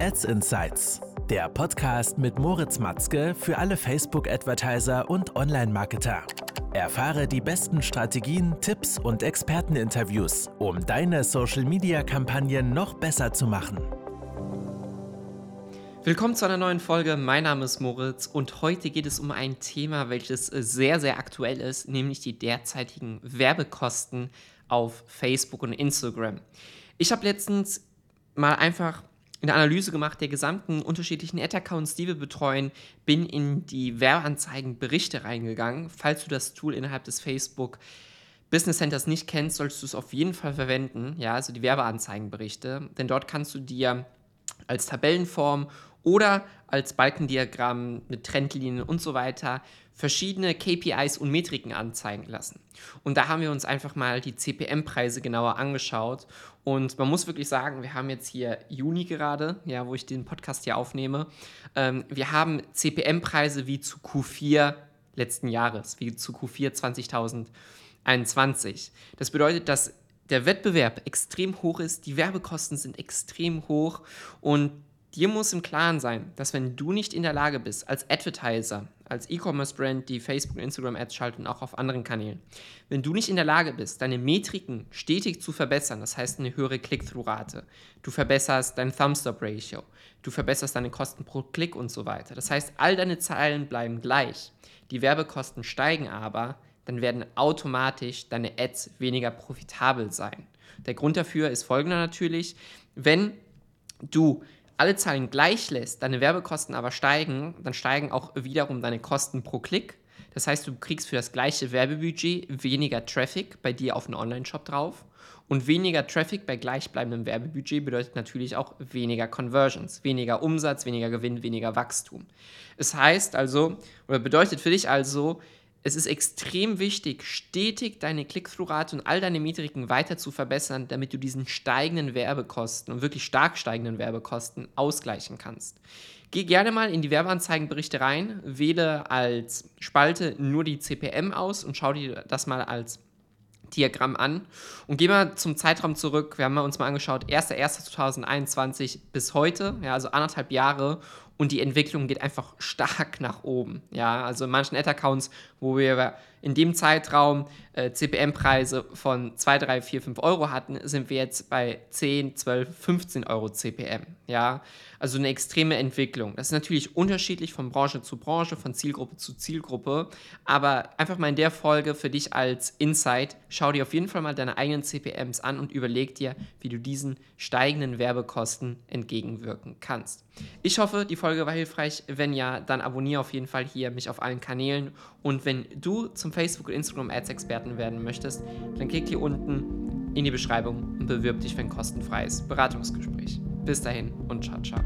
Ads Insights, der Podcast mit Moritz Matzke für alle Facebook-Advertiser und Online-Marketer. Erfahre die besten Strategien, Tipps und Experteninterviews, um deine Social-Media-Kampagnen noch besser zu machen. Willkommen zu einer neuen Folge. Mein Name ist Moritz und heute geht es um ein Thema, welches sehr, sehr aktuell ist, nämlich die derzeitigen Werbekosten auf Facebook und Instagram. Ich habe letztens mal einfach eine Analyse gemacht der gesamten unterschiedlichen Ad-Accounts, die wir betreuen, bin in die Werbeanzeigenberichte reingegangen. Falls du das Tool innerhalb des Facebook Business Centers nicht kennst, solltest du es auf jeden Fall verwenden, ja, also die Werbeanzeigenberichte, denn dort kannst du dir als Tabellenform oder als Balkendiagramm mit Trendlinien und so weiter verschiedene KPIs und Metriken anzeigen lassen. Und da haben wir uns einfach mal die CPM-Preise genauer angeschaut. Und man muss wirklich sagen, wir haben jetzt hier Juni gerade, ja, wo ich den Podcast hier aufnehme. Ähm, wir haben CPM-Preise wie zu Q4 letzten Jahres, wie zu Q4 2021. Das bedeutet, dass der Wettbewerb extrem hoch ist, die Werbekosten sind extrem hoch und dir muss im Klaren sein, dass wenn du nicht in der Lage bist, als Advertiser, als E-Commerce-Brand, die Facebook und Instagram-Ads schalten, auch auf anderen Kanälen, wenn du nicht in der Lage bist, deine Metriken stetig zu verbessern, das heißt eine höhere Click-Through-Rate, du verbesserst dein Thumb-Stop-Ratio, du verbesserst deine Kosten pro Klick und so weiter. Das heißt, all deine Zahlen bleiben gleich, die Werbekosten steigen aber, dann werden automatisch deine Ads weniger profitabel sein. Der Grund dafür ist folgender natürlich, wenn du alle Zahlen gleich lässt, deine Werbekosten aber steigen, dann steigen auch wiederum deine Kosten pro Klick. Das heißt, du kriegst für das gleiche Werbebudget weniger Traffic bei dir auf einen Online-Shop drauf. Und weniger Traffic bei gleichbleibendem Werbebudget bedeutet natürlich auch weniger Conversions, weniger Umsatz, weniger Gewinn, weniger Wachstum. Es heißt also, oder bedeutet für dich also, es ist extrem wichtig, stetig deine Click-Through-Rate und all deine Metriken weiter zu verbessern, damit du diesen steigenden Werbekosten und wirklich stark steigenden Werbekosten ausgleichen kannst. Geh gerne mal in die Werbeanzeigenberichte rein, wähle als Spalte nur die CPM aus und schau dir das mal als Diagramm an und gehen wir zum Zeitraum zurück. Wir haben uns mal angeschaut, 1.1.2021 bis heute, ja, also anderthalb Jahre und die Entwicklung geht einfach stark nach oben. Ja, also in manchen Ad-Accounts, wo wir in dem Zeitraum äh, CPM-Preise von 2, 3, 4, 5 Euro hatten, sind wir jetzt bei 10, 12, 15 Euro CPM. Ja, also eine extreme Entwicklung. Das ist natürlich unterschiedlich von Branche zu Branche, von Zielgruppe zu Zielgruppe, aber einfach mal in der Folge für dich als Insight, schau dir auf jeden Fall mal deine eigenen CPMs an und überleg dir, wie du diesen steigenden Werbekosten entgegenwirken kannst. Ich hoffe, die Folge war hilfreich. Wenn ja, dann abonniere auf jeden Fall hier mich auf allen Kanälen und wenn du zum Facebook- und Instagram-Ads-Experten werden möchtest, dann klick hier unten in die Beschreibung und bewirb dich für ein kostenfreies Beratungsgespräch. Bis dahin und ciao, ciao.